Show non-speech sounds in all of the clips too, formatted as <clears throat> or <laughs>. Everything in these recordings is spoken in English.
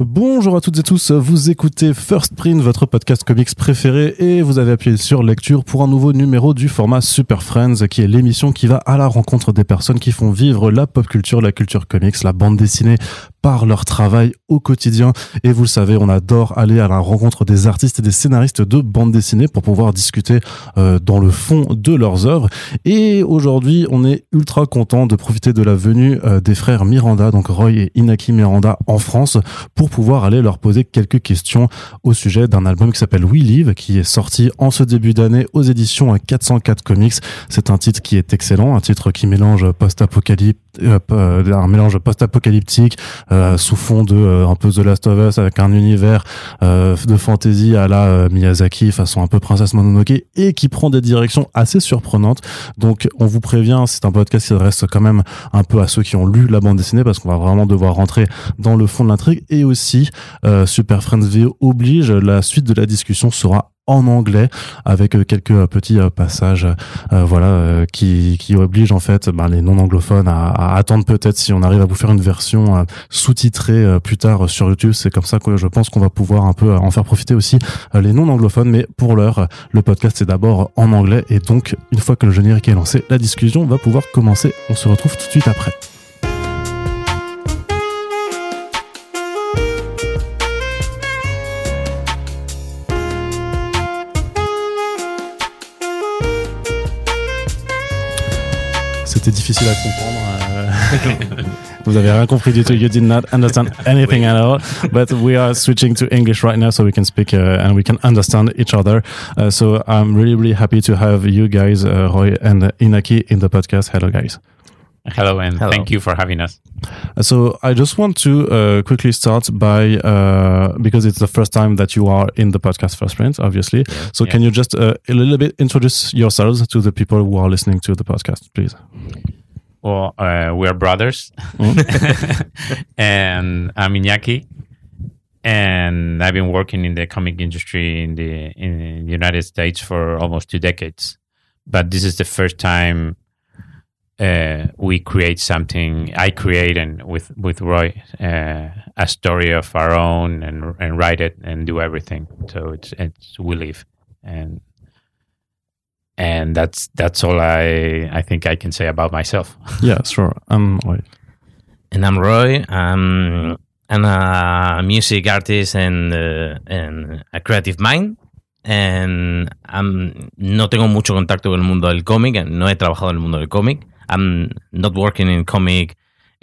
Bonjour à toutes et tous, vous écoutez First Print, votre podcast comics préféré, et vous avez appuyé sur lecture pour un nouveau numéro du format Super Friends, qui est l'émission qui va à la rencontre des personnes qui font vivre la pop culture, la culture comics, la bande dessinée par leur travail au quotidien. Et vous le savez, on adore aller à la rencontre des artistes et des scénaristes de bande dessinée pour pouvoir discuter euh, dans le fond de leurs œuvres. Et aujourd'hui, on est ultra content de profiter de la venue euh, des frères Miranda, donc Roy et Inaki Miranda en France, pour pouvoir aller leur poser quelques questions au sujet d'un album qui s'appelle We Live, qui est sorti en ce début d'année aux éditions 404 Comics. C'est un titre qui est excellent, un titre qui mélange post-apocalypse, euh, un mélange post-apocalyptique, euh, sous fond de euh, un peu The Last of Us avec un univers euh, de fantasy à la Miyazaki façon un peu princesse Mononoke et qui prend des directions assez surprenantes. Donc on vous prévient, c'est un podcast qui reste quand même un peu à ceux qui ont lu la bande dessinée parce qu'on va vraiment devoir rentrer dans le fond de l'intrigue et aussi Super Friends VO oblige la suite de la discussion sera en anglais avec euh, quelques euh, petits euh, passages voilà qui, qui obligent en fait ben, les non anglophones à, attendre peut-être si on arrive à vous faire une version sous-titrée plus tard sur YouTube. C'est comme ça que je pense qu'on va pouvoir un peu en faire profiter aussi les non anglophones mais pour l'heure le podcast est d'abord en anglais. Et donc une fois que le générique est lancé la discussion va pouvoir commencer. On se retrouve tout de suite après c'était difficile à comprendre. Euh. <laughs> Vous avez rien compris du tout. You did not understand <laughs> anything at all. But we are switching to English right now, so we can speak uh, and we can understand each other. Uh, so I'm really, really happy to have you guys, uh, Roy and Inaki, in the podcast. Hello, guys. Hello, and Hello. thank you for having us. So I just want to uh, quickly start by uh, because it's the first time that you are in the podcast First Print, obviously. Yeah. So yeah. can you just uh, a little bit introduce yourselves to the people who are listening to the podcast, please? Well, uh, we are brothers, mm. <laughs> and I'm Iñaki, and I've been working in the comic industry in the in the United States for almost two decades. But this is the first time uh, we create something. I create and with with Roy uh, a story of our own and and write it and do everything. So it's it's we live and and that's that's all I I think I can say about myself. <laughs> yeah, sure. I'm Roy. And I'm Roy. I'm I'm a music artist and uh, and a creative mind. And I'm, no tengo mucho contacto con el mundo del cómic, no he trabajado en el mundo del cómic, I'm not working in comic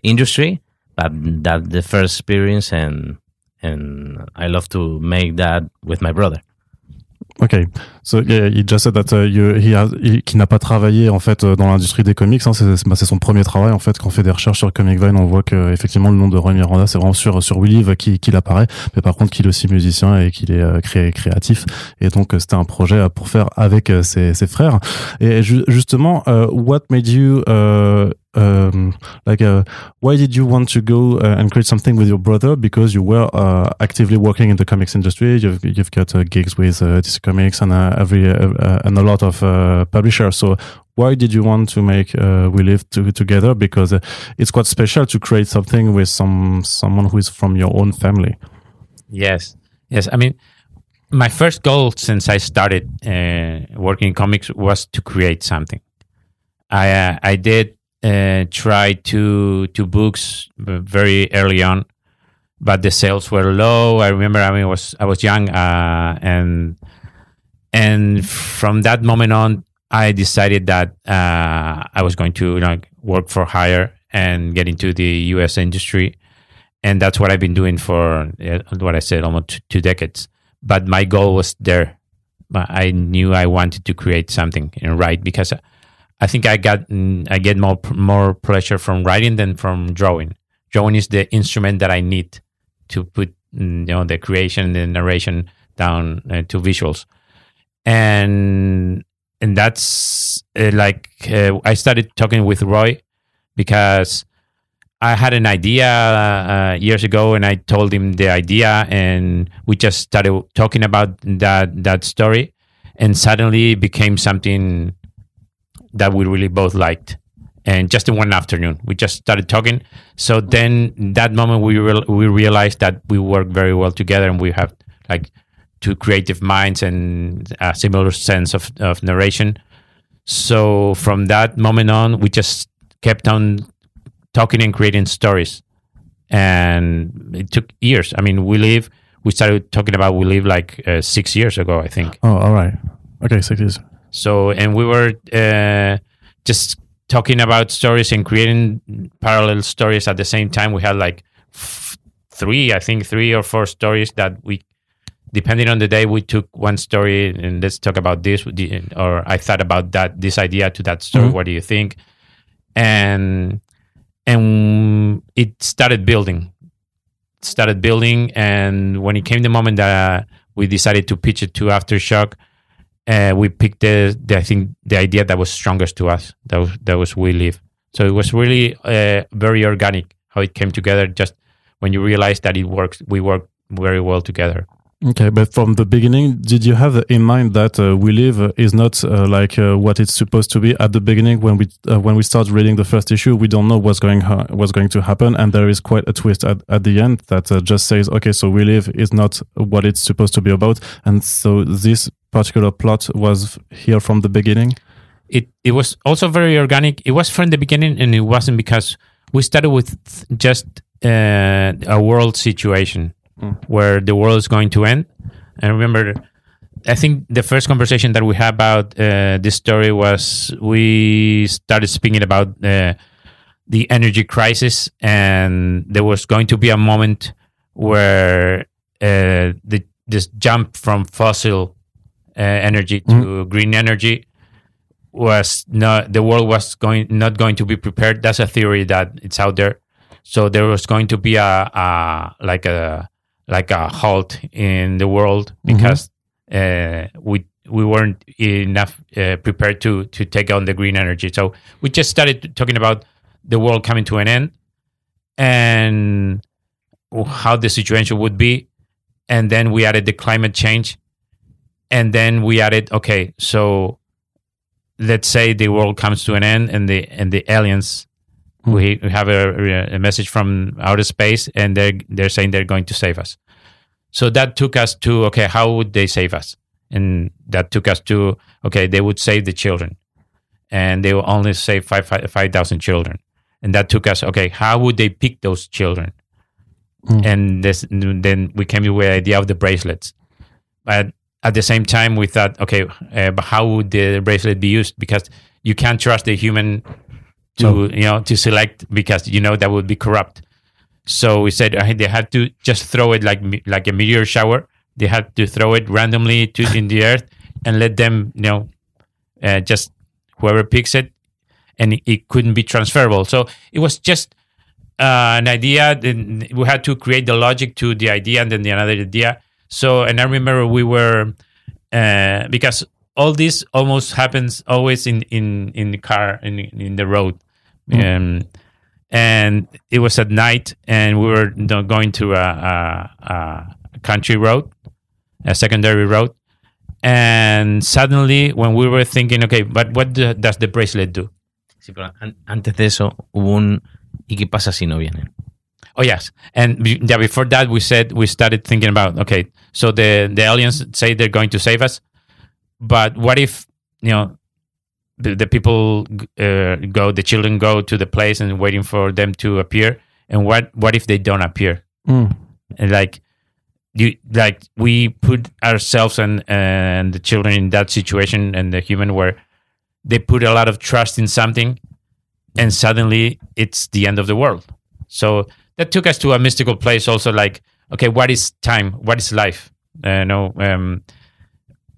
industry, but that the first experience and and I love to make that with my brother. Ok, so yeah, he just said that uh, you, he he, qui n'a pas travaillé en fait euh, dans l'industrie des comics. Hein, c'est bah, son premier travail en fait. Quand on fait des recherches sur Comic Vine, on voit que effectivement le nom de Roy Miranda c'est vraiment sur sur qui qu'il apparaît, mais par contre qu'il est aussi musicien et qu'il est euh, créatif. Et donc euh, c'était un projet euh, pour faire avec ses, ses frères. Et ju justement, uh, what made you uh, um, like uh, why did you want to go uh, and create something with your brother? Because you were uh, actively working in the comics industry. You've, you've got uh, gigs with uh, DC Comics and uh, every and a lot of publishers. So why did you want to make We Live to, together? Because it's quite special to create something with some someone who is from your own family. Yes. Yes. I mean my first goal since I started working in comics was to create something. I I did uh, tried two two books very early on, but the sales were low. I remember I mean was I was young uh, and and from that moment on, I decided that uh, I was going to work for hire and get into the U.S. industry, and that's what I've been doing for uh, what I said almost two decades. But my goal was there. I knew I wanted to create something and write because I think I got mm, I get more more pleasure from writing than from drawing. Drawing is the instrument that I need to put mm, you know the creation, the narration down uh, to visuals, and and that's uh, like uh, I started talking with Roy because I had an idea uh, years ago, and I told him the idea, and we just started talking about that that story, and suddenly it became something that we really both liked. And just in one afternoon we just started talking. So then that moment we we realized that we work very well together and we have like two creative minds and a similar sense of, of narration. So from that moment on we just kept on talking and creating stories. And it took years. I mean we live we started talking about we live like uh, six years ago i think. Oh, all right. Okay, six years. So, and we were uh, just talking about stories and creating parallel stories at the same time. We had like f- three, I think, three or four stories that we, depending on the day, we took one story and let's talk about this, or I thought about that, this idea to that story. Mhm. What do you think? And and it started building, started building, and when it came the moment that we decided to pitch it to Aftershock uh, we picked the, the I think the idea that was strongest to us. That was that was we live. So it was really uh, very organic how it came together. Just when you realize that it works, we work very well together. Okay, but from the beginning, did you have in mind that uh, We Live is not uh, like uh, what it's supposed to be at the beginning? When we uh, when we start reading the first issue, we don't know what's going ha- what's going to happen, and there is quite a twist at, at the end that uh, just says, "Okay, so We Live is not what it's supposed to be about," and so this particular plot was here from the beginning. It it was also very organic. It was from the beginning, and it wasn't because we started with just uh, a world situation Mm. where the world is going to end. And remember, I think the first conversation that we had about uh, this story was we started speaking about uh, the energy crisis, and there was going to be a moment where uh, the this jump from fossil energy to green energy was not the world was going not going to be prepared. That's a theory that it's out there. So there was going to be a, a like a like a halt in the world because uh, we we weren't enough uh, prepared to to take on the green energy. So we just started talking about the world coming to an end and how the situation would be, and then we added the climate change, and then we added okay, so let's say the world comes to an end and the and the aliens we, we have a, a message from outer space and they're they're saying they're going to save us. So that took us to okay how would they save us? And that took us to okay they would save the children. And they will only save 5 5,000 5, children. And that took us okay how would they pick those children? Mm. and this then we came with the idea of the bracelets. But at the same time we thought okay uh, but how would the bracelet be used? Because you can't trust the human to No. you know to select because you know that would be corrupt. So we said uh, they had to just throw it like like a meteor shower. They had to throw it randomly to in the earth and let them you know uh, just whoever picks it and it, it couldn't be transferable. So it was just uh, an idea. Then we had to create the logic to the idea and then the another idea so and i remember we were uh, because all this almost happens always in in in the car in in the road. Um, and it was at night and we were going to a, a, a country road a secondary road. And suddenly when we were thinking okay but what do, does the bracelet do? Sí, pero an- antes de eso hubo un ¿y qué pasa si no vienen? Oh yes, and be- yeah. Before that, we said we started thinking about okay. So the the aliens say they're going to save us, but what if you know the, the people uh, go, the children go to the place and waiting for them to appear, and what what if they don't appear? Mm. And like you like we put ourselves and and the children in that situation and the human where they put a lot of trust in something and suddenly it's the end of the world so that took us to a mystical place also like okay what is time? What is life? Uh, no um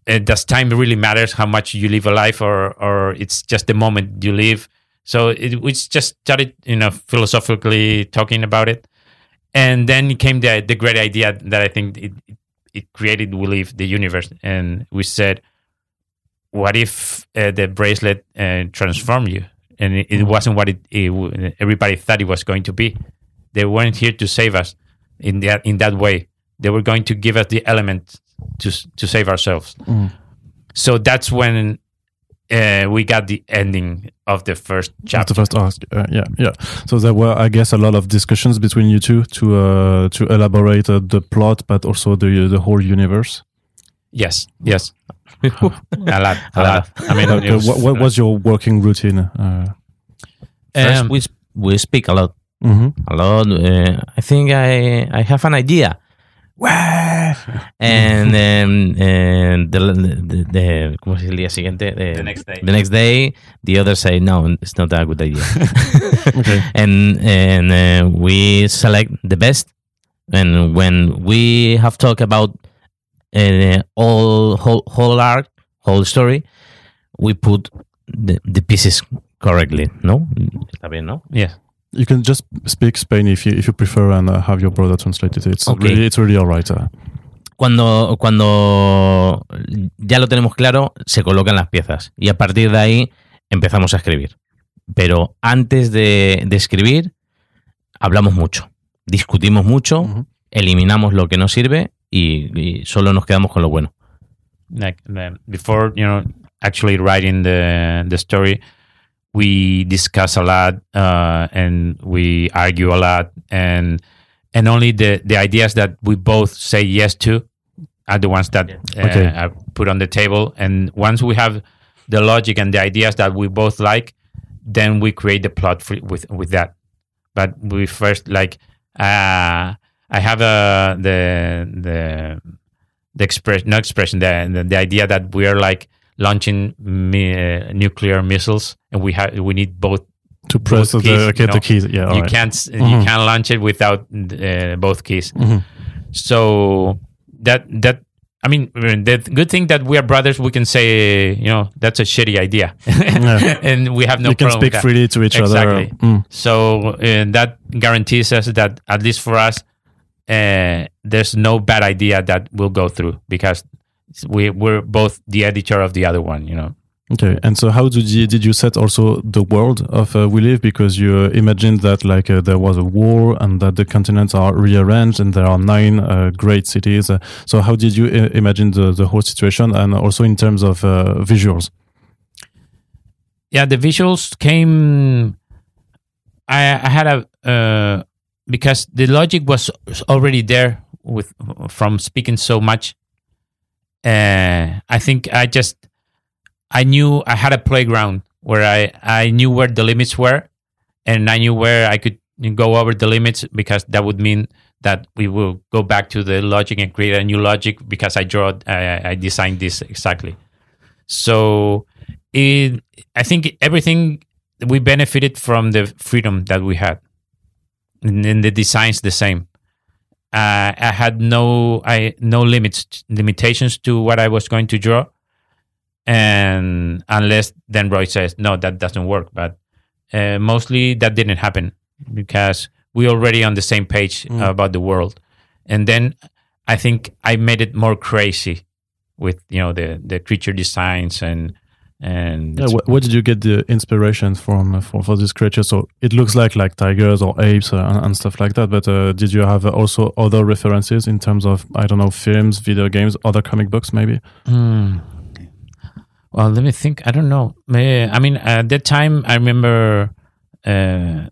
uh, does time really matters how much you live a life or or it's just the moment you live? So it, we just started you know philosophically talking about it. And then came the the great idea that I think it it, it created we live the universe, and we said, what if uh, the bracelet uh, transformed you? And it, it wasn't what it, it everybody thought it was going to be. They weren't here to save us in that in that way. They were going to give us the element to to save ourselves. Mm. So that's when uh, we got the ending of the first That's chapter. the first ask. Uh, yeah, yeah. So there were, I guess, a lot of discussions between you two to uh, to elaborate uh, the plot, but also the the whole universe. Yes, yes, <laughs> a lot, a, A lot. lot. <laughs> I mean, Like, uh, was, what, what was your working routine? Uh, First, um, we sp- we speak a lot, mhm. a lot. Uh, I think I I have an idea. Wah! and then and the, the, the ¿cómo es el siguiente? The, The next day. The next day, the others say no, it's not a good idea. <laughs> Okay. and and uh, we select the best. And when we have talked about uh, all whole whole arc, whole story, we put the, the pieces correctly. No, está bien, no? yes. You can just speak Spain if you if you prefer, and uh, have your brother translate it. It's Okay. really it's really alright. Uh, Cuando, cuando ya lo tenemos claro, se colocan las piezas y a partir de ahí empezamos a escribir. Pero antes de, de escribir, hablamos mucho, discutimos mucho, Ujú. eliminamos lo que no sirve y, y solo nos quedamos con lo bueno. like before you know actually writing the the story we discuss a lot uh, and we argue a lot and and only the the ideas that we both say yes to are the ones that uh, Okay. are put on the table. And once we have the logic and the ideas that we both like then we create the plot for, with with that. But we first like uh i have a the the the express not expression the, the the idea that we are like launching mi- uh, nuclear missiles and we have we need both to press Both the keys, okay you the keys. Yeah, you alright. can't s- you can't launch it without uh, both keys Mhm. so that that I mean, the good thing that we are brothers, we can say, you know, that's a shitty idea, Yeah. <laughs> and we have no you can problem speak freely to each Exactly. other. Mm. So uh, that guarantees us that at least for us, uh, there's no bad idea that will go through because we we're both the editor of the other one. You know. Okay, and so how did you did you set also the world of uh, We Live because you uh, imagined that like uh, there was a war and that the continents are rearranged and there are nine uh, great cities. Uh, so how did you I- imagine the the whole situation and also in terms of uh, visuals? yeah the visuals came i i had a uh because the logic was already there with from speaking so much uh i think i just i knew i had a playground where i i knew where the limits were and i knew where i could go over the limits because that would mean that we will go back to the logic and create a new logic because i draw i, I designed this exactly so it, I think everything we benefited from the freedom that we had, and, and the designs the same. Uh, I had no I no limits limitations to what I was going to draw, and unless then Roy says no, that doesn't work. But uh, mostly that didn't happen because we already on the same page Mm. about the world, and then I think I made it more crazy with you know the the creature designs and and Yeah, wh- where did you get the inspiration from uh, for, for this creature? So it looks like like tigers or apes uh, and, and stuff like that. But uh, did you have uh, also other references in terms of I don't know films, video games, other comic books, maybe? Hmm. Well, let me think. I don't know. May- I mean, at that time, I remember, uh,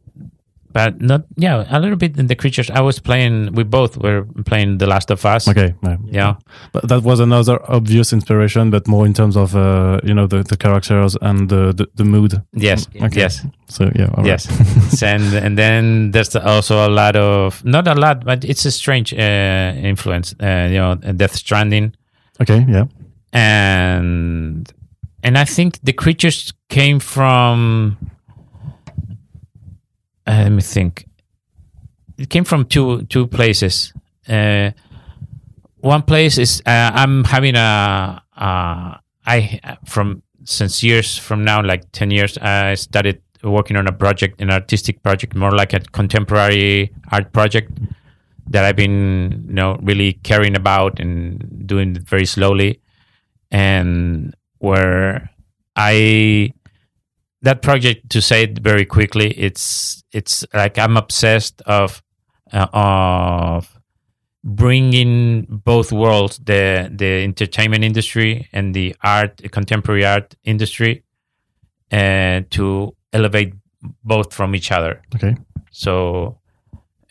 but not. Yeah, a little bit in the creatures. I was playing. We both were playing The Last of Us. Okay, yeah. Yeah. But that was another obvious inspiration, but more in terms of uh, you know the, the characters and the, the, the mood. Yes. Okay. Yes. So yeah, all right. <laughs> Yes. and and then there's also a lot of not a lot, but it's a strange uh, influence. Uh, you know, Death Stranding. okay, yeah. and and I think the creatures came from. Uh, let me think. It came from two two places. Uh, one place is uh, I'm having a uh, I from since years from now, like ten years, I started working on a project, an artistic project, more like a contemporary art project that I've been, you know, really caring about and doing very slowly and where I that project to say it very quickly it's it's like I'm obsessed of uh, of bringing both worlds the the entertainment industry and the art contemporary art industry uh, to elevate both from each other Okay. so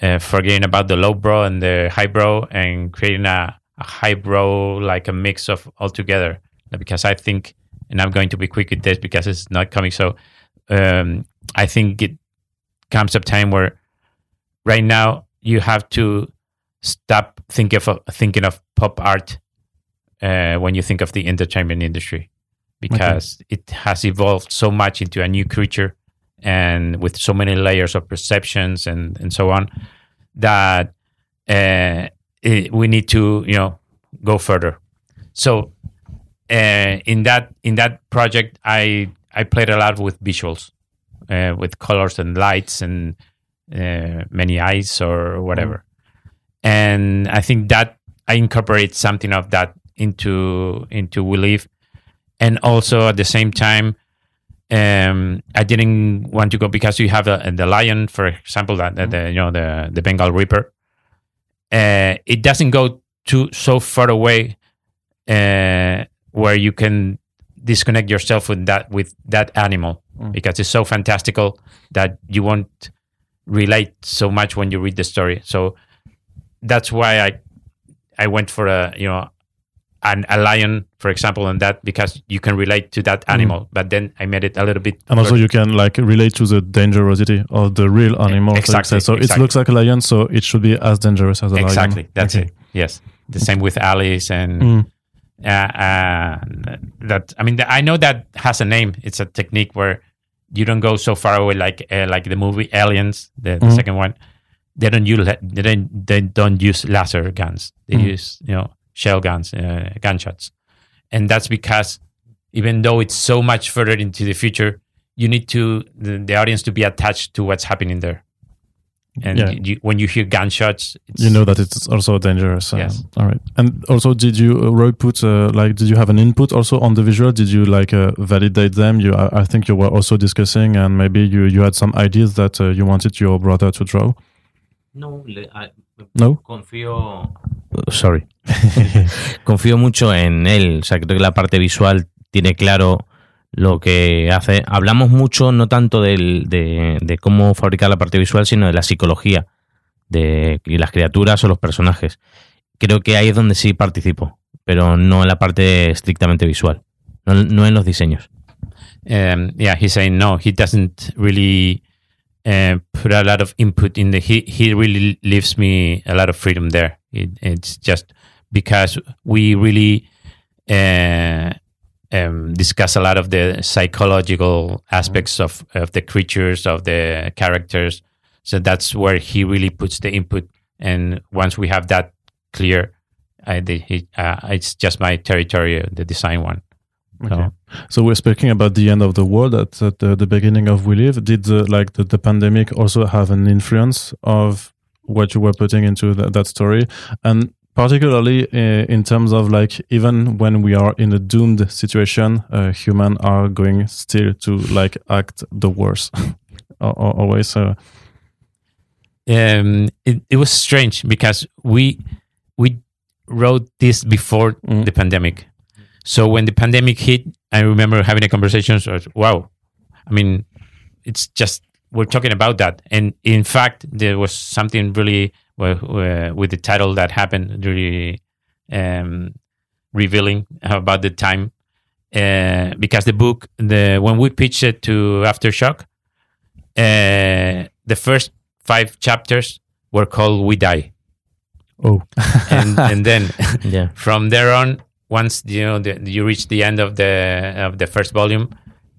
uh, forgetting about the low brow and the high brow and creating a, a high brow like a mix of all together because i think and i'm going to be quick with this because it's not coming. So um, i think it comes a time where right now you have to stop thinking of thinking of pop art uh, when you think of the entertainment industry because it has evolved so much into a new creature and with so many layers of perceptions and, and so on that uh, it, we need to you know go further. So uh, in that in that project i i played a lot with visuals uh, with colors and lights and uh, many eyes or whatever. And i think that i incorporate something of that into into we live. And also at the same time um, I didn't want to go because you have a, the lion, for example, that the, the you know the the Bengal Reaper. Uh, it doesn't go too so far away uh, where you can disconnect yourself with that with that animal Mm. because it's so fantastical that you won't relate so much when you read the story. So that's why I I went for a you know an, a lion, for example, and that because you can relate to that animal. But then I made it a little bit. Mm. And also, you can like relate to the dangerosity of the real animal. so exactly. So it looks like a lion, so it should be as dangerous as a lion. exactly that's Okay. it. Yes, the same with Alice and. Mm. Uh, uh, that I mean, I know that has a name. It's a technique where you don't go so far away, like uh, like the movie Aliens, the, the Mhm. second one. They don't use they don't, they don't use laser guns. They Mhm. use you know shell guns, uh, gunshots, and that's because even though it's so much further into the future, you need to the, the audience to be attached to what's happening there. And Yeah. you, when you hear gunshots, it's, You know that it's also dangerous. uh, Yes. All right. And also, did you, uh, Roy, put uh, like, did you have an input also on the visual? Did you like uh, validate them? You, I, I think you were also discussing, and maybe you you had some ideas that uh, you wanted your brother to draw. No, le- a- No. confío. Sorry. <laughs> confío mucho en él. O sea, creo que la parte visual tiene claro lo que hace. Hablamos mucho, no tanto del- de, de cómo fabricar la parte visual, sino de la psicología de las criaturas o los personajes. Creo que ahí es donde sí participo, pero no en la parte estrictamente visual, no, no en los diseños. um, yeah, he's saying no, he doesn't really uh, put a lot of input in the. He he really leaves me a lot of freedom there. It, it's just because we really uh, um, discuss a lot of the psychological aspects of of the creatures of the characters. So that's where he really puts the input. And once we have that clear, I, the, he, uh, it's just my territory, the design one. Okay. So- So we're speaking about the end of the world at, at the, the beginning of We Live. Did the, like the, the pandemic also have an influence of what you were putting into that, that story? And particularly uh, in terms of like even when we are in a doomed situation, uh, humans are going still to like act the worst. <laughs> Al- al- Always. Uh, um, it, it was strange because we we wrote this before Mm. the pandemic. So when the pandemic hit, I remember having a conversation. So, wow, I mean, it's just we're talking about that, and in fact, there was something really with the title that happened, really um, revealing about the time. Uh, because the book, the when we pitched it to Aftershock, uh, the first five chapters were called "We Die," oh. <laughs> and and then <laughs> Yeah. from there on, once you know the, you reach the end of the of the first volume,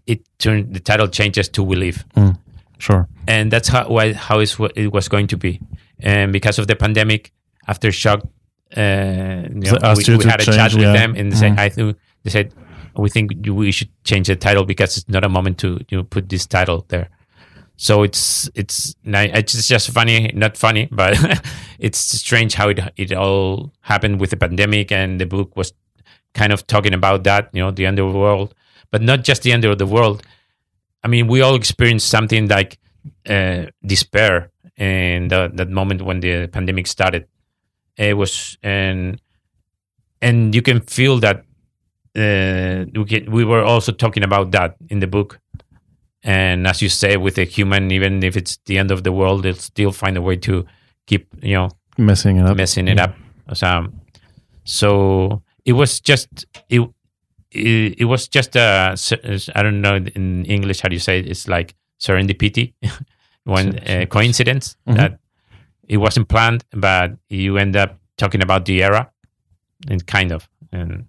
it turned the title changes to "We Live," Sure. and that's how why, how is what it was going to be. And because of the pandemic, Aftershock, uh, you know, we, we had a change, chat with yeah. them, and they said, Mm. "I think they said we think we should change the title because it's not a moment to you know, put this title there." So it's it's it's just funny, not funny, but <laughs> it's strange how it it all happened with the pandemic, and the book was kind of talking about that, you know, the end of the world, but not just the end of the world. I mean, we all experienced something like uh, despair in the, that moment when the pandemic started, it was and and you can feel that uh, we can, we were also talking about that in the book. And as you say, with a human, even if it's the end of the world, they'll still find a way to keep you know Messing it up. messing it up. So, so it was just it, it, it was just a I don't know in English how do you say it? It's like serendipity, <laughs> one uh, coincidence Mhm. that it wasn't planned, but you end up talking about the era, and kind of, and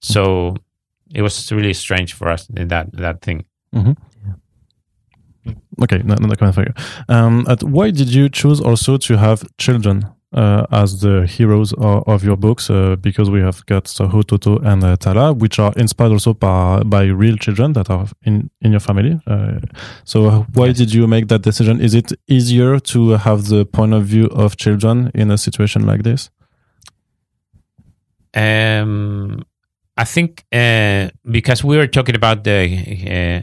so it was really strange for us that that thing. Okay, no, no, comment for you. Um, why did you choose also to have children uh, as the heroes of, of your books? Uh, because we have got so Toto, and uh, Tala, which are inspired also by, by real children that are in, in your family. Uh, so why Yes. did you make that decision? Is it easier to have the point of view of children in a situation like this? Um, I think uh, because we were talking about the uh,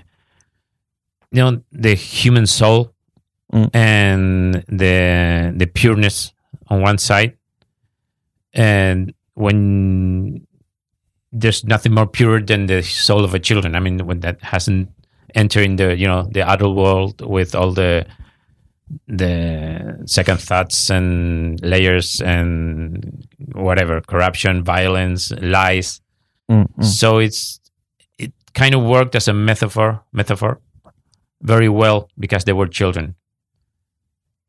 you know the human soul Mm. and the the pureness on one side, and when there's nothing more pure than the soul of a children. I mean, when that hasn't entered in the you know the adult world with all the the second thoughts and layers and whatever corruption violence lies Mm, mm. so it's it kind of worked as a metaphor metaphor very well because they were children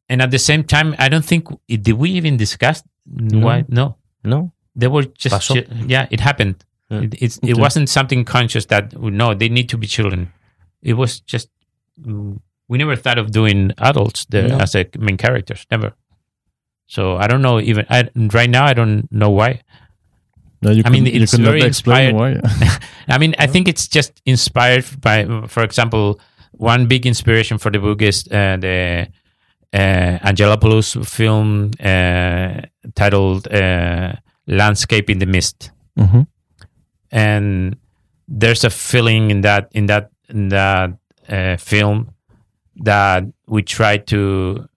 and at the same time i don't think did we even discuss why no No. they were just yeah it happened Yeah. it, it's, it Okay. wasn't something conscious that no they need to be children it was just we never thought of doing adults the, No. as a main characters never so i don't know even I, right now i don't know why No, you I mean, you it's not very explain inspired. why. <laughs> <laughs> I mean, I think it's just inspired by, for example, one big inspiration for the book is uh, the uh, Angelopoulos film uh, titled uh, "Landscape in the Mist," Mhm. and there's a feeling in that in that in that uh, film that we try to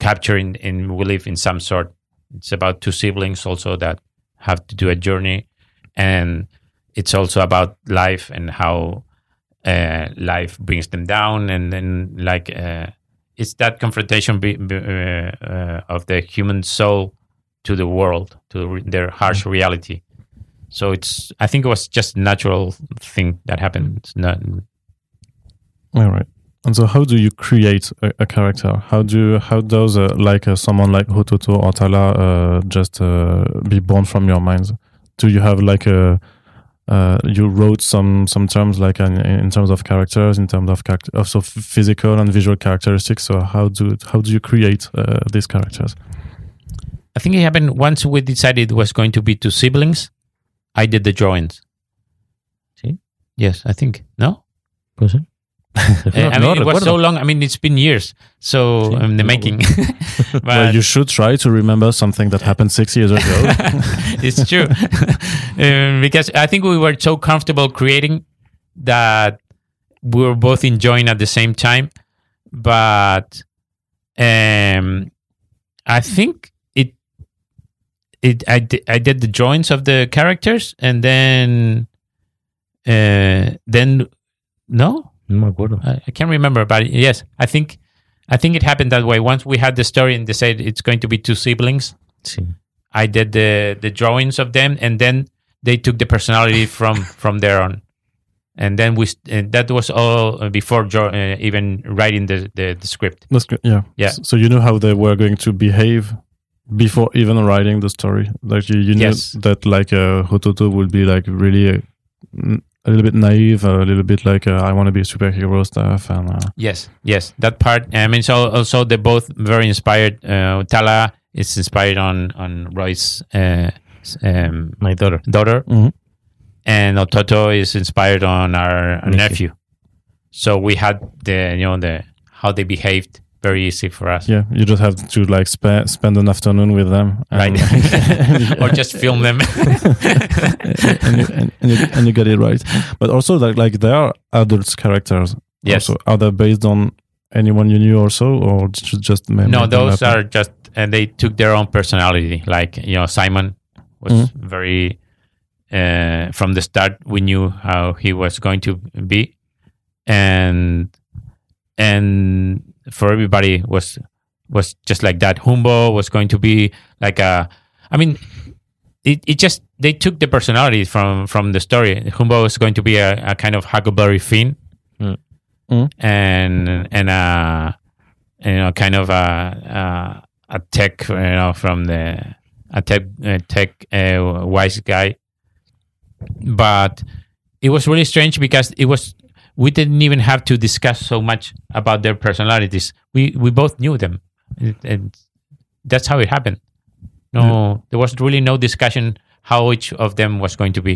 capture in, in we live in some sort. It's about two siblings also that have to do a journey, and it's also about life and how uh, life brings them down, and then like uh, it's that confrontation be, be, uh, uh, of the human soul to the world, to re- their harsh reality. So it's I think it was just a natural thing that happened. It's not All right. And so, how do you create a, a character? How do how does uh, like uh, someone like Hototo or Tala uh, just uh, be born from your minds? Do you have like a uh, you wrote some some terms like in, in terms of characters, in terms of character, also physical and visual characteristics. So how do how do you create uh, these characters? I think it happened once we decided it was going to be two siblings. I did the drawings. See? Yes, I think no. Puede ser. Uh, I No mean, it was recuerdo. so long. I mean, it's been years. So Sí, um, the no making. <laughs> but well, you should try to remember something that happened six years ago. <laughs> it's true <laughs> um, because I think we were so comfortable creating that we were both enjoying at the same time. But um, I think it it I di- I did the drawings of the characters and then uh, then no No me acuerdo. I, I can't remember, but yes, I think I think it happened that way. Once we had the story and they said it's going to be two siblings, Sí. I did the the drawings of them, and then they took the personality <laughs> from from there on. And then we and that was all uh, before jo- uh, even writing the, the, the script. That's good. Yeah. Yeah. So you know how they were going to behave before even writing the story. Like you, you knew that like uh, Hototo would be like really uh, n- a little bit naive, a little bit like uh, I want to be a superhero stuff, and uh, Yes, yes, that part. I mean, so also they're both very inspired. Uh, Tala is inspired on on Roy's uh, um, My daughter. daughter, Mhm. and Hototo is inspired on our, our Nephew. nephew. So we had the you know the how they behaved very easy for us, yeah, you just have to like spe- spend an afternoon with them, right? and, <laughs> or just film them. <laughs> and, you, and, and, you, and you get it right. But also like like they are adults characters. Yes. Also, are they based on anyone you knew also, or just no, those are just and they took their own personality. Like you know, Simon was Mhm. very uh, from the start. We knew how he was going to be, and and for everybody was was just like that. Humbo was going to be like a. I mean, it, it just they took the personality from from the story. Humbo was going to be a, a kind of Huckleberry Finn, Mm. Mm. and and uh you know kind of a a, a tech you know from the a tech uh, tech uh, wise guy, but it was really strange because it was we didn't even have to discuss so much about their personalities. We we both knew them, and, and that's how it happened. No, there was really no discussion how each of them was going to be.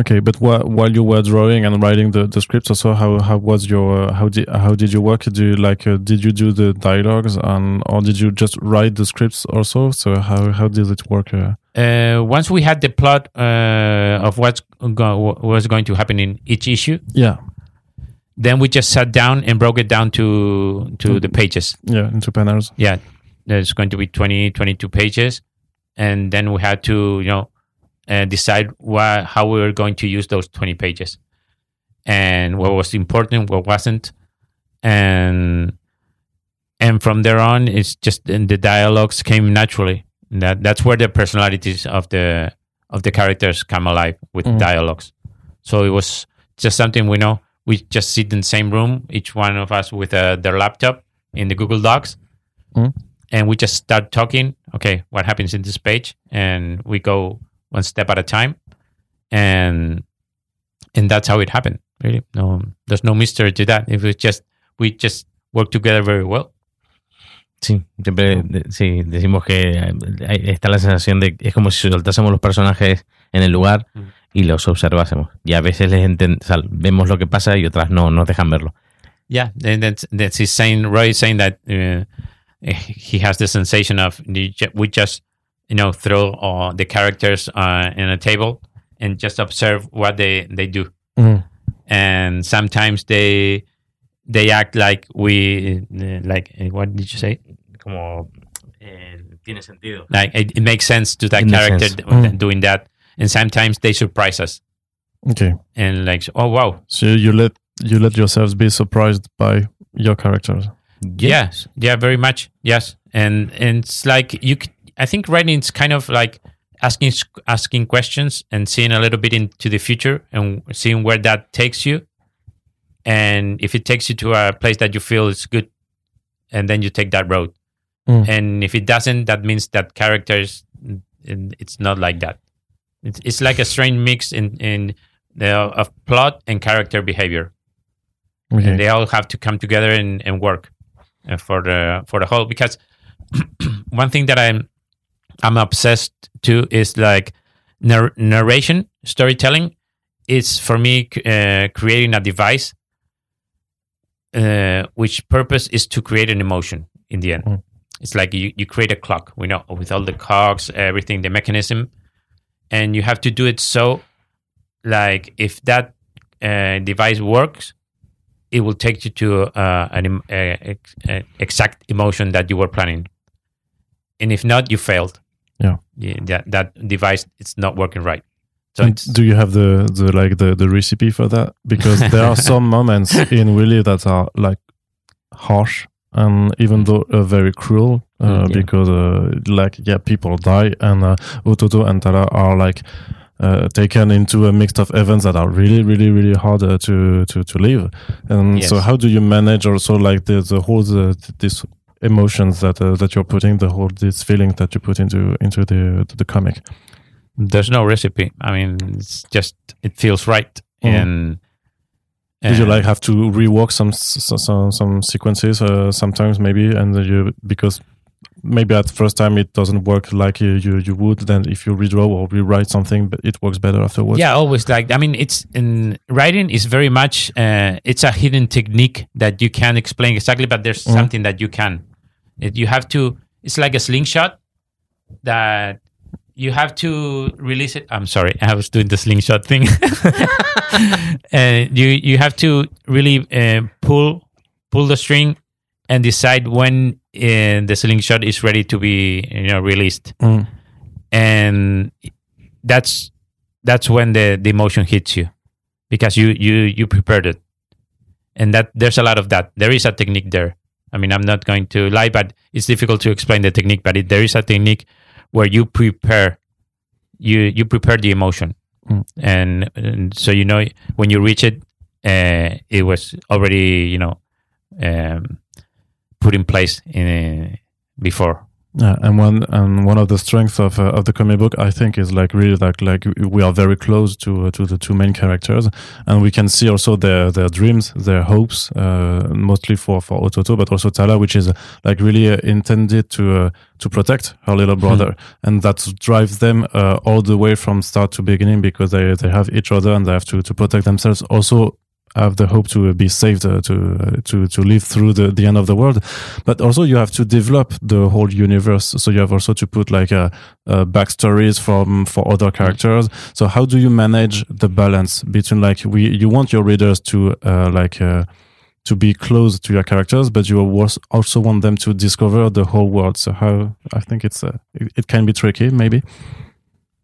Okay, but wh- while you were drawing and writing the, the scripts, also how how was your uh, how did how did you work? Do you like uh, did you do the dialogues and or did you just write the scripts also? So how how did it work? Uh, Uh, once we had the plot uh, of what's go- what was going to happen in each issue, yeah, then we just sat down and broke it down to to the pages. yeah, into panels. Yeah, there's going to be 20, 22 pages, and then we had to you know uh, decide why, how we were going to use those 20 pages and what was important what wasn't and and from there on it's just and the dialogues came naturally that that's where the personalities of the of the characters come alive with Mhm. dialogues so it was just something we know we just sit in the same room each one of us with uh, their laptop in the google docs. Mhm. and we just start talking okay what happens in this page? And we go one step at a time. And and that's how it happened really. No there's no mystery to that. It was just we just work together very well. Sí, siempre sí, decimos que está la sensación de es como si soltásemos los personajes en el lugar. Mm. Y los observásemos. Y a veces les enten- o sea, vemos lo que pasa y otras no nos dejan verlo. yeah and that's that's he's saying roy is saying that uh, he has the sensation of we just you know throw uh, the characters uh, in a table and just observe what they they do Mm. and sometimes they they act like we uh, like uh, what did you say Como eh, tiene sentido. like it, it makes sense to that In character sense. d- Mm. doing that and sometimes they surprise us. Okay, and like oh wow. So you let you let yourselves be surprised by your characters. yes yeah very much. Yes. And and it's like you I think writing is kind of like asking asking questions and seeing a little bit into the future and seeing where that takes you. And if it takes you to a place that you feel is good and then you take that road. Mm. and if it doesn't that means that characters mm, it's not like that it's, it's like a strange mix in in the of plot and character behavior Okay. and they all have to come together and, and work uh, for the for the whole because <clears throat> one thing that i'm i'm obsessed to is like nar- narration storytelling is for me uh, creating a device uh, which purpose is to create an emotion in the end Mm. it's like you, you create a clock we know with all the cogs everything the mechanism and you have to do it so like if that uh, device works it will take you to uh, an em- uh, ex- uh, exact emotion that you were planning. And if not you failed. Yeah. that, that device it's not working right. So do you have the, the like the, the recipe for that? Because <laughs> there are some moments in We Live that are like harsh and even though uh, very cruel. uh, Mm, yeah. because uh, like yeah people die and uh, Hototo and Tala are like uh, taken into a mix of events that are really really really hard uh, to to to live and so how do you manage also like the the whole the, this emotions that uh, that you're putting the whole this feeling that you put into into the the comic there's no recipe i mean it's just it feels right Mhm. and Did you uh, like have to rework some some some sequences uh, sometimes maybe and you because maybe at first time it doesn't work like you you, you would then if you redraw or rewrite something but it works better afterwards. yeah always like i mean it's in writing is very much uh, it's a hidden technique that you can't explain exactly but there's Mhm. something that you can it, you have to it's like a slingshot that you have to release it i'm sorry i was doing the slingshot thing and <laughs> you you have to really uh, pull pull the string and decide when uh, the slingshot is ready to be you know released, Mm. and that's that's when the the emotion hits you because you you you prepared it, and that there's a lot of that. There is a technique there. I mean, I'm not going to lie, but it's difficult to explain the technique. But it, there is a technique where you prepare you you prepare the emotion, Mm. and, and so you know when you reach it, uh, it was already you know um, put in place in, before. Yeah, and one and one of the strengths of uh, of the comic book, I think, is like really like like we are very close to uh, to the two main characters, and we can see also their their dreams, their hopes, uh, mostly for for Hototo, but also Tala, which is uh, like really uh, intended to uh, to protect her little brother, and that drives them uh, all the way from start to beginning because they they have each other and they have to to protect themselves. Also, have the hope to be saved uh, to uh, to to live through the, the end of the world. But also you have to develop the whole universe. So you have also to put like a, uh backstories from for other characters. So how do you manage the balance between like we you want your readers to like to be close to your characters but you also want them to discover the whole world? So how i think it's uh, it, it can be tricky maybe.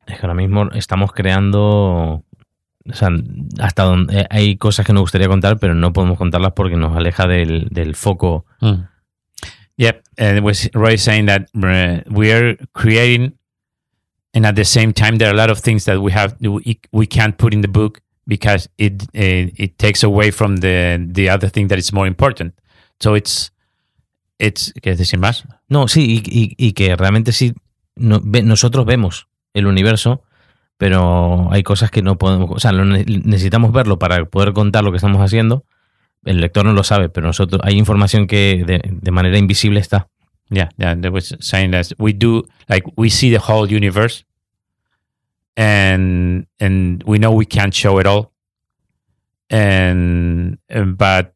Es que ahora mismo estamos creando. O sea, hasta donde hay cosas que nos gustaría contar, pero no podemos contarlas porque nos aleja del, del foco. Yep, and it was Roy saying that uh, we are creating, and at the same time, there are a lot of things that we have we, can't put in the book because it it, it takes away from the the other thing that is more important. So it's it's ¿quieres decir más? No, sí, y, y- y que realmente sí, no- nosotros vemos el universo, pero hay cosas que no podemos. O sea, necesitamos verlo para poder contar lo que estamos haciendo. El lector no lo sabe, pero nosotros hay información que de, de manera invisible está. Yeah, yeah. There was saying that we do like we see the whole universe, and and we know we can't show it all, and but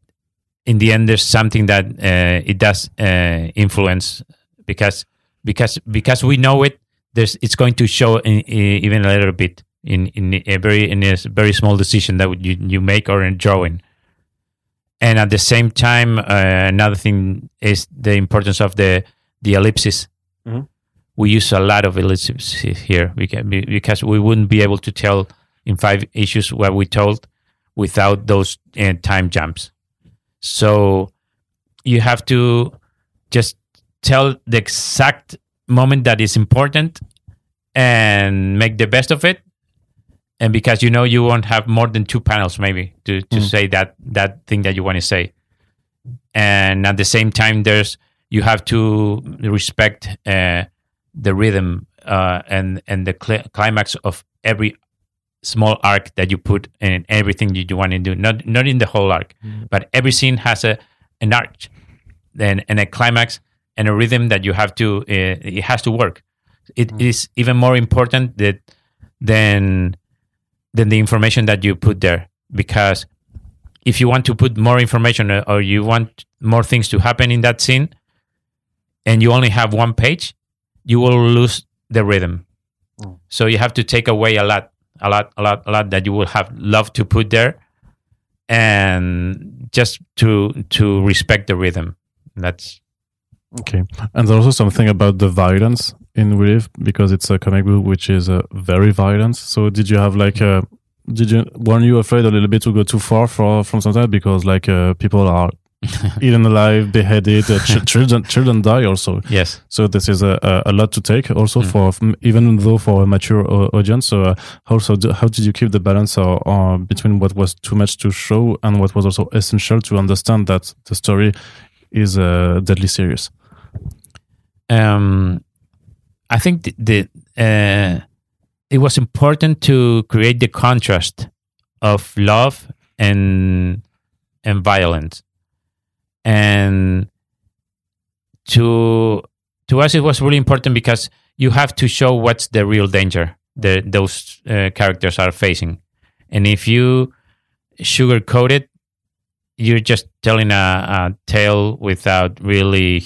in the end, there's something that uh, it does uh, influence because because because we know it. There's it's going to show in, in, even a little bit in in a very in a very small decision that you you make or in drawing and at the same time, uh, another thing is the importance of the the ellipses. Mhm. We use a lot of ellipses here because because we wouldn't be able to tell in five issues what we told without those uh, time jumps. So you have to just tell the exact moment that is important and make the best of it. And because you know you won't have more than two panels maybe to, to Mm. say that that thing that you want to say. And at the same time there's you have to respect uh, the rhythm uh, and and the cl- climax of every small arc that you put in everything that you want to do. Not not in the whole arc but every scene has a an arc and, and a climax and a rhythm that you have to uh, it has to work. It is even more important that than than the information that you put there. Because if you want to put more information uh, or you want more things to happen in that scene and you only have one page you will lose the rhythm. Mm. so you have to take away a lot a lot a lot a lot that you will have loved to put there and just to to respect the rhythm. That's Okay, and there's also something about the violence in We Live because it's a comic book which is uh, very violent. So did you have like a did you weren't you afraid a little bit to go too far for from sometimes because like uh, people are <laughs> eaten alive, beheaded, uh, ch- <laughs> children children die also. yes So this is a, a, a lot to take also Mm. for even though for a mature au- audience. So uh, also do, how did you keep the balance uh, uh, between what was too much to show and what was also essential to understand that the story is uh, deadly serious. Um, I think the, the uh, it was important to create the contrast of love and and violence, and to to us it was really important because you have to show what's the real danger that those uh, characters are facing, and if you sugarcoat it, you're just telling a, a tale without really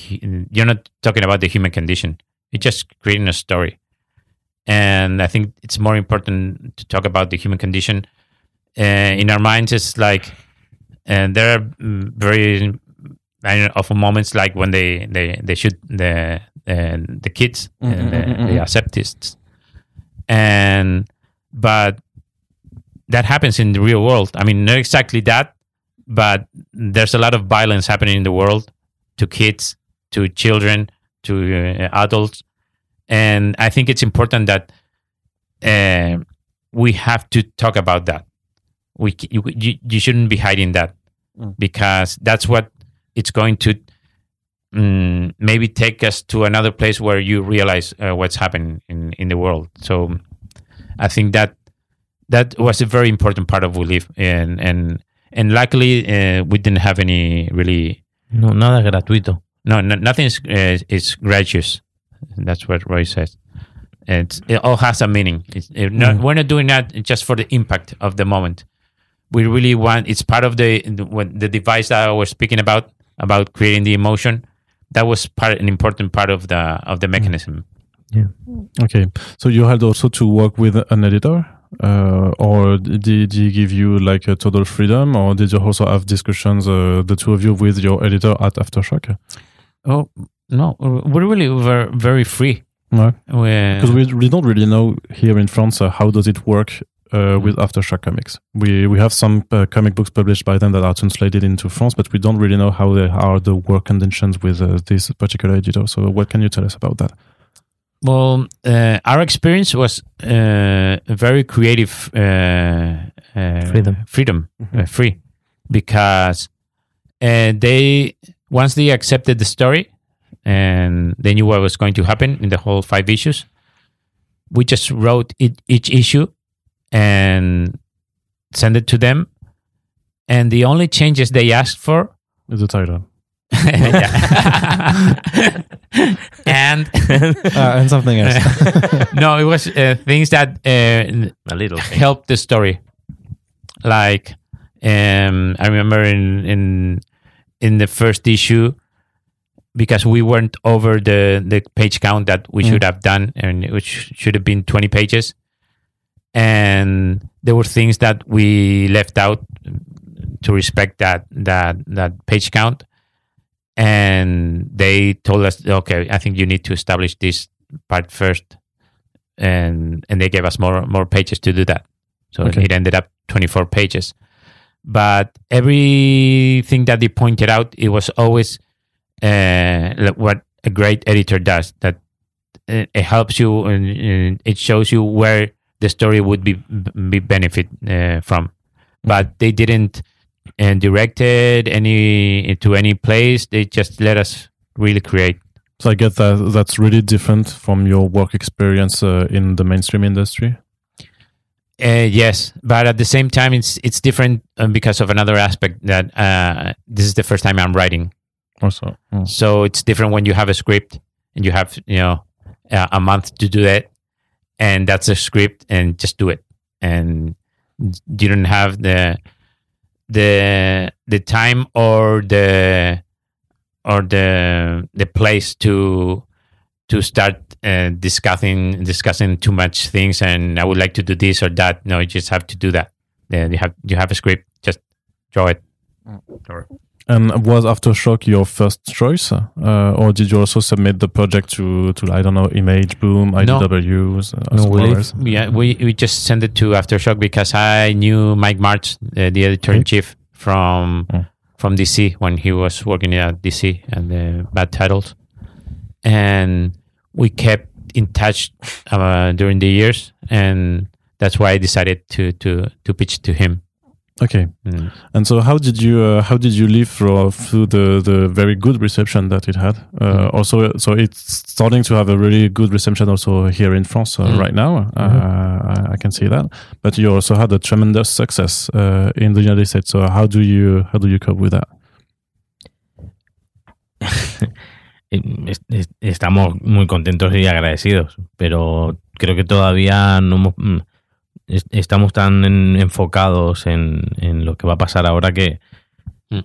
you're not talking about the human condition you're just creating a story and i think it's more important to talk about the human condition uh, in our minds it's like and there are very I know, of moments like when they they they shoot the uh, the kids Mm, and the, mm, mm, the mm. acceptists, and but that happens in the real world. I mean, not exactly that, but there's a lot of violence happening in the world to kids, to children, to uh, adults, and I think it's important that uh, we have to talk about that. We you, you, shouldn't be hiding that Mm. because that's what it's going to mm, maybe take us to another place where you realize uh, what's happening in, in the world. So I think that that was a very important part of We Live, and and and luckily uh, we didn't have any really No, nada gratuito. no, no nothing is uh, is gracious. That's what Roy says. It's, it all has a meaning. It's, it not, Mm. We're not doing that just for the impact of the moment. We really want. It's part of the the, the device that I was speaking about about creating the emotion. That was part an important part of the of the mechanism. Yeah. Okay, so you had also to work with an editor, uh, or did, did he give you like a total freedom, or did you also have discussions, uh, the two of you, with your editor at Aftershock? Oh no, we really were very free. Because we, we don't really know here in France uh, how does it work uh, with Aftershock comics. We we have some uh, comic books published by them that are translated into France, but we don't really know how they are the work conditions with uh, this particular editor. So what can you tell us about that? Well, uh, our experience was uh, a very creative uh, uh, Freedom. freedom, uh, free, because uh, they once they accepted the story and they knew what was going to happen in the whole five issues. We just wrote it, each issue and sent it to them, and the only changes they asked for Is the title. <laughs> and <laughs> uh, and something else? <laughs> no, it was uh, things that uh, A little thing. helped the story. Like um, I remember in in in the first issue because we weren't over the the page count that we Mm. should have done, and which should have been twenty pages. And there were things that we left out to respect that that that page count and they told us okay i think you need to establish this part first. And and they gave us more more pages to do that. So Okay. it ended up 24 pages. But everything that they pointed out it was always uh, what a great editor does that uh, it helps you and, and it shows you where the story would be be benefit uh, from. But they didn't uh, directed any to any place they just let us really create So I get that that's really different from your work experience uh, in the mainstream industry. Uh, yes, but at the same time, it's it's different um, because of another aspect that uh, this is the first time I'm writing. Also, Mm. So it's different when you have a script and you have you know a, a month to do that, and that's a script, and just do it, and you don't have the the the time or the or the the place to to start uh, discussing discussing too much things and I would like to do this or that. No, you just have to do that. Then you have you have a script, just draw it. And was Aftershock your first choice, uh, or did you also submit the project to to I don't know Image Boom, No. IDWs, uh, No, we? Yeah, we, we just sent it to Aftershock because I knew Mike Marts, uh, the editor in chief from Mm. from DC when he was working at DC and the Bad Titles, and we kept in touch uh, during the years, and that's why I decided to to to pitch to him. Okay, Mm. and so how did you uh, how did you live through, through the the very good reception that it had? Uh, Mm. Also, so it's starting to have a really good reception also here in France uh, Mm. right now. Uh, I, can see that, but you also had a tremendous success uh, in the United States. So how do you how do you cope with that? <laughs> Es- es- Estamos muy contentos y agradecidos, pero creo que todavía no hemos- mm, estamos tan en- enfocados en, en lo que va a pasar ahora que Mm.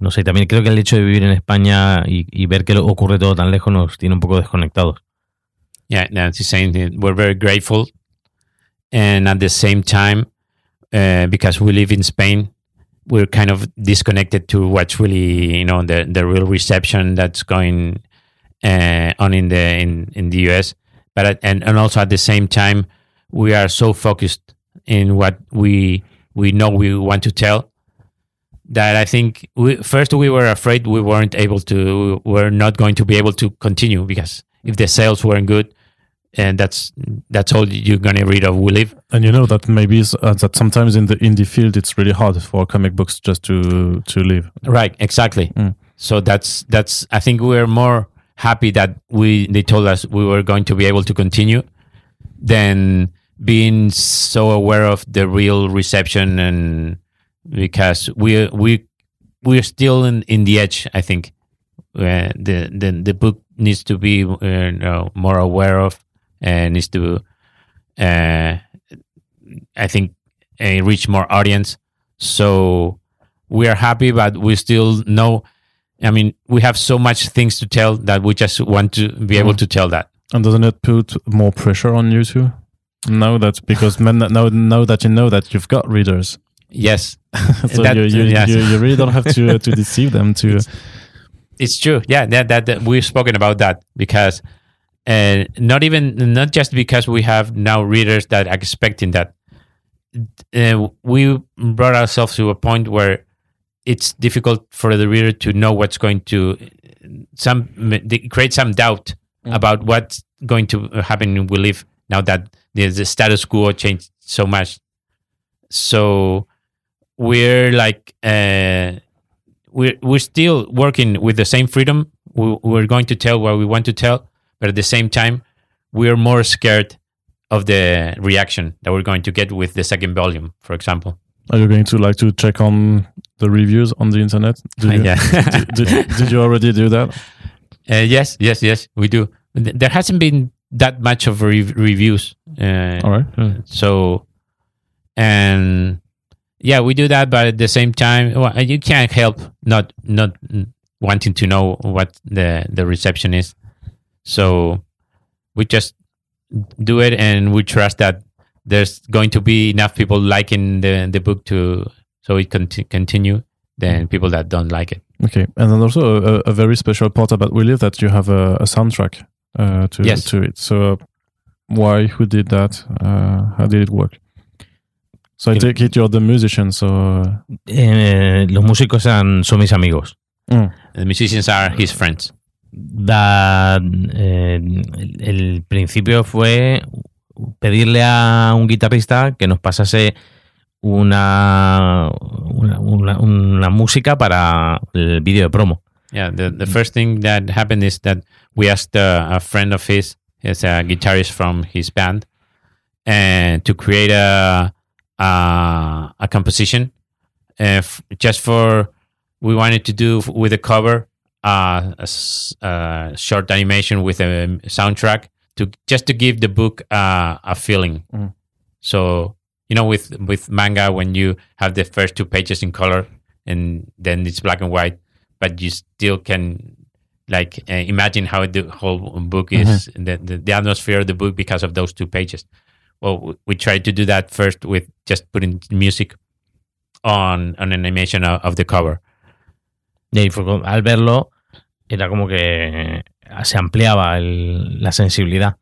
no sé, también creo que el hecho de vivir en España y, y ver que ocurre todo tan lejos nos tiene un poco desconectados. Yeah, Nancy's saying that we're very grateful, and at the same time, uh, because we live in Spain, we're kind of disconnected to what's really you know the the real reception that's going uh, on in the in in the US. But at, and and also at the same time, we are so focused in what we we know we want to tell that I think we, first we were afraid we weren't able to, we were not going to be able to continue because if the sales weren't good, and that's that's all you're gonna read of We Live. And you know that maybe uh, that sometimes in the indie field it's really hard for comic books just to to live. Right, exactly. Mm. So that's that's I think we're more happy that we they told us we were going to be able to continue than being so aware of the real reception and because we we we're still in, in the edge I think uh, the, the the book needs to be uh, more aware of and needs to uh, I think uh, reach more audience so we are happy but we still know I mean we have so much things to tell that we just want to be able Mm. to tell that And doesn't it put more pressure on you too? Now that because men, now now that you know that you've got readers, yes <laughs> so That- you, you, yes. you, you really don't have to uh, to deceive them to. it's true yeah that, that, that we've spoken about that because uh, not even not just because we have now readers that are expecting that uh, we brought ourselves to a point where it's difficult for the reader to know what's going to some create some doubt about what's going to happen in we live now that the, the status quo changed so much so we're like uh, we're we're still working with the same freedom. We, we're going to tell what we want to tell, but at the same time, we're more scared of the reaction that we're going to get with the second volume, for example. Are you going to like to check on the reviews on the internet? Do you, <laughs> yeah. <laughs> did, did, did you already do that? Uh, yes, yes, yes, we do. There hasn't been that much of re- reviews. Uh, All right. Yeah. So, and yeah, we do that, but at the same time, well, you can't help not not wanting to know what the the reception is. So we just do it, and we trust that there's going to be enough people liking the the book to so it can continue than people that don't like it. Okay, and then also a, a very special part about We Live that you have a, a soundtrack uh, to Yes. to it. So, uh, why? Who did that? Uh, how did it work? So I take it you're the musician. So, uh, Eh, los músicos eran, son mis amigos. mm, The musicians are his friends. Da, eh, el, el principio fue pedirle a un guitarrista que nos pasase una, una, una- una música para el vídeo de promo. Yeah, the, the first thing that happened is that we asked uh, a friend of his, he's a guitarist from his band, and to create a a, a composition, uh, f- just for we wanted to do with a cover uh, a, a short animation with a soundtrack to just to give the book uh, a feeling. Mm. So you know, with with manga, when you have the first two pages in color and then it's black and white, but you still can like uh, imagine how the whole book is, mm-hmm. the, the the atmosphere of the book because of those two pages. Well, we tried to do that first with just putting music on an animation of, of the cover. Y fue al verlo, era como que eh, se ampliaba el- la sensibilidad.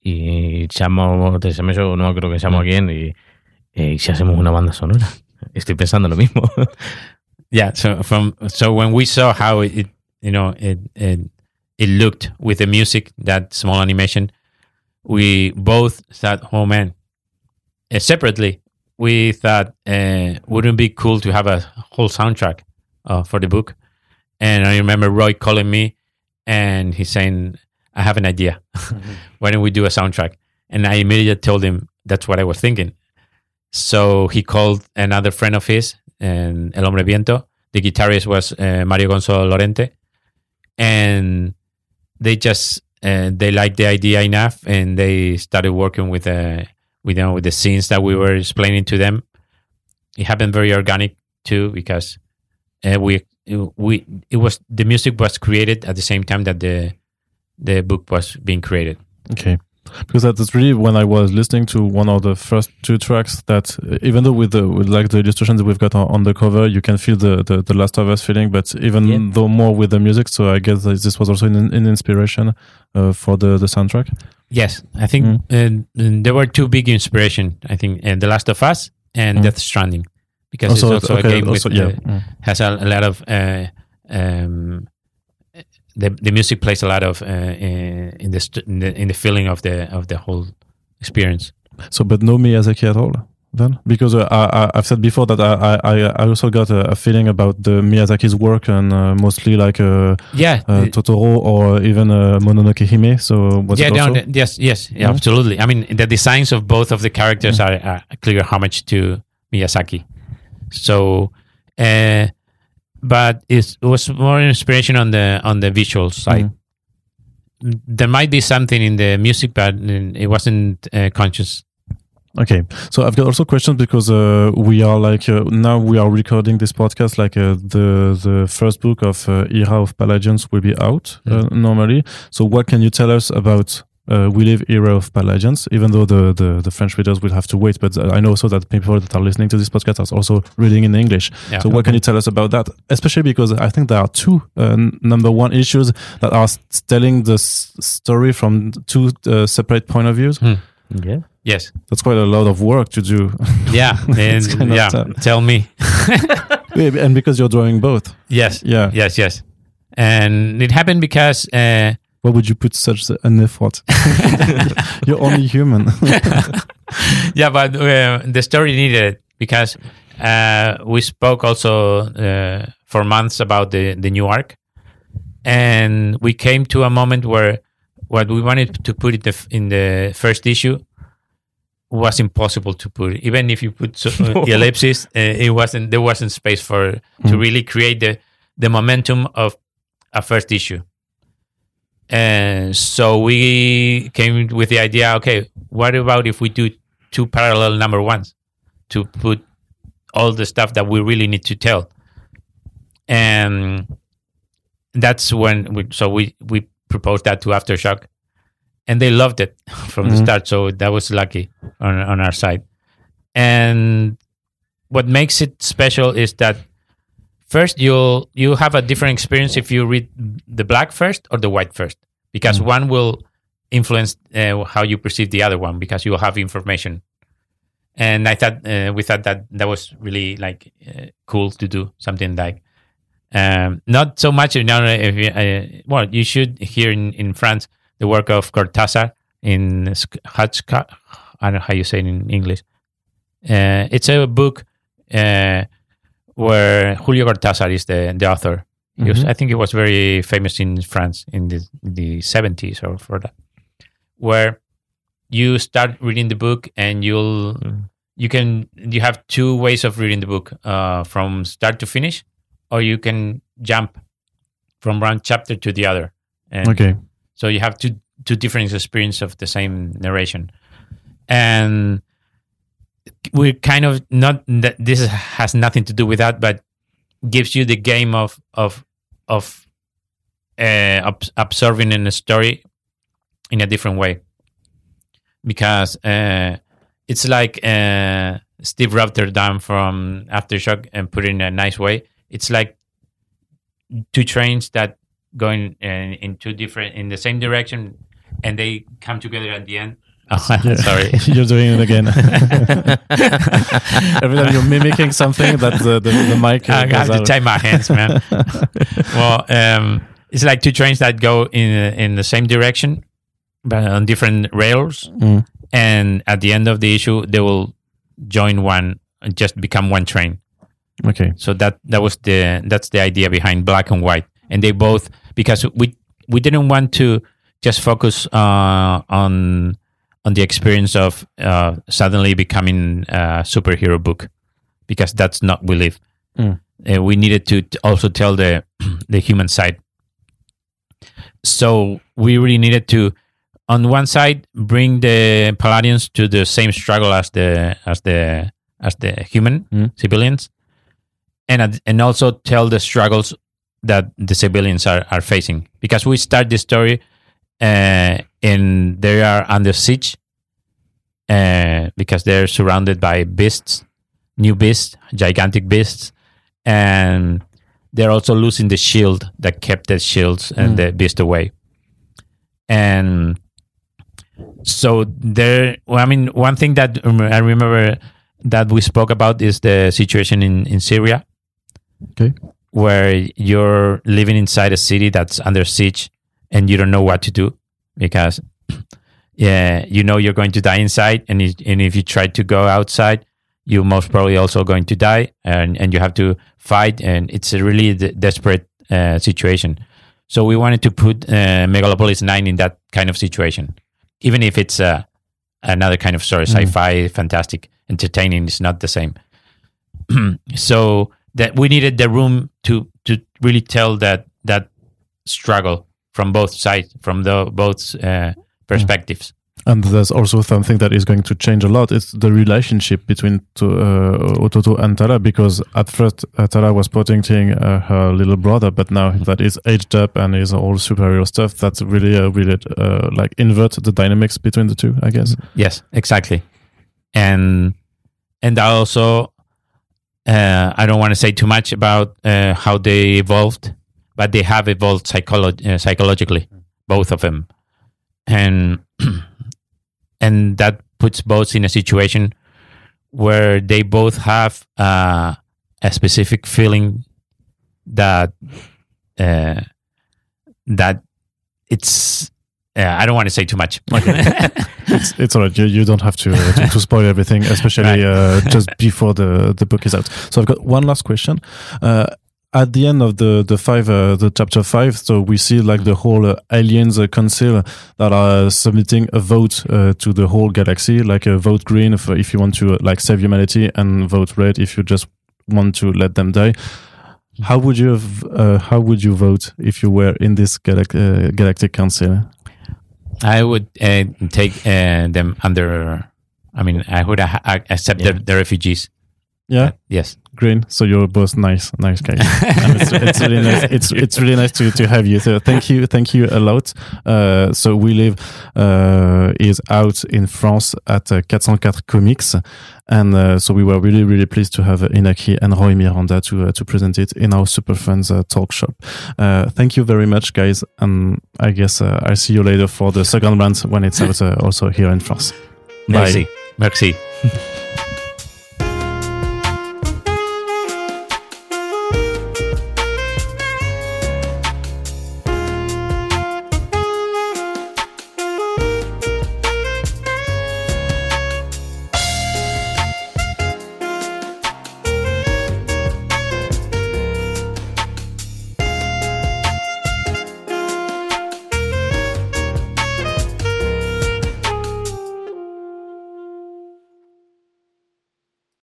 Y llamo, te llamo yo, no creo que llamo a quién, y, eh, y si hacemos una banda sonora. <laughs> Estoy pensando lo mismo. <laughs> yeah so from so when we saw how it you know it, it it looked with the music that small animation we both thought oh man. Uh, separately we thought uh, wouldn't it be cool to have a whole soundtrack uh, for the book. And i remember roy calling me and he's saying i have an idea. <laughs> Why don't we do a soundtrack? And i immediately told him that's what i was thinking. So he called another friend of his, and El Hombre Viento. The guitarist was uh, Mario Gonzalo Lorente, and they just uh, they liked the idea enough, and they started working with uh, with you know, with the scenes that we were explaining to them. It happened very organic too, because uh, we we it was the music was created at the same time that the the book was being created. okay. Because that's really when I was listening to one of the first two tracks that uh, even though with the with like the illustrations that we've got on, on the cover you can feel the, the the Last of Us feeling but even though more with the music so I guess this was also an, an inspiration uh, for the the soundtrack Yes, I think Mm. uh, there were two big inspiration. I think uh, The Last of Us and Mm. Death Stranding, because Also, it's also okay, a game also, with yeah. uh, Mm. has a, a lot of uh, um, the the music plays a lot of uh, uh, in the st- in the in the feeling of the of the whole experience. so but no Miyazaki at all then because uh, I, I I've said before that I I I also got a, a feeling about the Miyazaki's work and uh, mostly like uh, Yeah, uh, Totoro or even uh, Mononoke Hime so was yeah, it no, yes, yes, yeah, Mhm. absolutely. I mean, the designs of both of the characters are, are a clear homage to Miyazaki. So, uh, but it was more inspiration on the on the visual side. There might be something in the music, but it wasn't uh, conscious. Okay, so I've got also questions because uh, we are like uh, now we are recording this podcast like uh, the the first book of uh, Era of Palladians will be out uh, normally. So what can you tell us about uh, We Live Era of Palladians? Even though the, the the French readers will have to wait, but I know also that people that are listening to this podcast are also reading in English. Yeah. So what can you tell us about that? Especially because I think there are two uh, number one issues that are telling the story from two uh, separate point of views. Yeah. Yes, That's quite a lot of work to do. <laughs> yeah, <laughs> and kind of yeah. tough. Tell me. <laughs> And because you're drawing both. Yes, Yeah. yes, yes. And it happened because uh, Why would you put such an effort? <laughs> you're only human. <laughs> yeah, but uh, the story needed it because uh, we spoke also uh, for months about the, the new arc, and we came to a moment where what we wanted to put it in the first issue was impossible to put. Even if you put so, uh, <laughs> ellipses, uh, it wasn't there wasn't space for to really create the the momentum of a first issue. And so we came with the idea okay, what about if we do two parallel number ones to put all the stuff that we really need to tell? And that's when we, so we, we proposed that to Aftershock and they loved it <laughs> from the Mhm. start. So that was lucky on, on our side. And what makes it special is that first you'll you have a different experience if you read the black first or the white first because Mm. one will influence uh, how you perceive the other one because you will have information and i thought uh, we thought that that was really like uh, cool to do something like um, not so much you know if you, uh, well you should hear in, in france the work of cortázar in Hachka, i don't know how you say it in english uh, it's a book uh, where Julio Cortázar is the, the author. He was. I think he was very famous in France in the, the 70s or for that, where you start reading the book and you'll you can you have two ways of reading the book uh, from start to finish, or you can jump from one chapter to the other. And okay. so you have two two different experiences of the same narration, and we're kind of not that this has nothing to do with that, but gives you the game of of of uh, ob- observing in a story in a different way because uh, it's like uh, Steve Rotterdam from Aftershock and put it in a nice way. It's like two trains that going in, in two different in the same direction and they come together at the end. Oh, <laughs> sorry. <laughs> you're doing it again. <laughs> Every time you're mimicking something, that the, the, the mic. uh, I have to out. tie my hands, man. well, um, it's like two trains that go in in the same direction, but on different rails. Mm. And at the end of the issue, they will join one and just become one train. Okay. So that that was the that's the idea behind black and white. And they both because we we didn't want to just focus uh, on on the experience of uh, suddenly becoming a superhero book because that's not we live. Mm. Uh, we needed to t- also tell the <clears throat> the human side. So we really needed to, on one side, bring the Palladians to the same struggle as the as the as the human Mm. civilians, and and also tell the struggles that the civilians are, are facing because we start the story uh, and they are under siege uh, because they're surrounded by beasts, new beasts, gigantic beasts, and they're also losing the shield that kept the shields and Mm. the beast away. And so there, well, I mean, one thing that um, I remember that we spoke about is the situation in, in Syria Okay. where you're living inside a city that's under siege and you don't know what to do because <clears throat> yeah you know you're going to die inside and, it, and if you try to go outside you're most probably also going to die and, and you have to fight and it's a really de- desperate uh, situation. So we wanted to put uh, megalopolis 9 in that kind of situation even if it's uh, another kind of story sci-fi fantastic entertaining it's not the same. <clears throat> So that we needed the room to to really tell that that struggle from both sides from the both uh, perspectives. And there's also something that is going to change a lot. It's the relationship between to, uh, Hototo and Tala, because at first uh, Tala was protecting uh, her little brother, but now that is aged up and is all superhero stuff, that's really, uh, really uh, like invert the dynamics between the two, I guess. yes exactly. And and I also uh, I don't want to say too much about uh, how they evolved but they have evolved psycholo- uh, psychologically both of them and <clears throat> and that puts both in a situation where they both have uh, a specific feeling that uh, that it's uh, I don't want to say too much. <laughs> It's, it's all right. You, you don't have to, uh, to, to spoil everything, especially <laughs> uh, just before the, the book is out. So I've got one last question. Uh, at the end of the the five uh, the chapter five, so we see like the whole uh, aliens uh, council that are submitting a vote uh, to the whole galaxy, like a vote green if, if you want to uh, like save humanity, and vote red if you just want to let them die. How would you have, uh, how would you vote if you were in this galac- uh, galactic council? I would uh, take uh, them under. I mean, I would uh, accept Yeah. the, the refugees. Yeah. Yes. Green. So you're both nice, nice guys. <laughs> it's, it's really nice. It's <laughs> it's really nice to, to have you. So thank you, thank you a lot. Uh, so we live uh, is out in France at uh, 404 Comics, and uh, so we were really really pleased to have Inaki and Roy Miranda to uh, to present it in our Super Friends uh, talk shop. Uh, thank you very much, guys, and I guess uh, I'll see you later for the second round when it's out uh, also here in France. Bye. Merci. Merci. <laughs>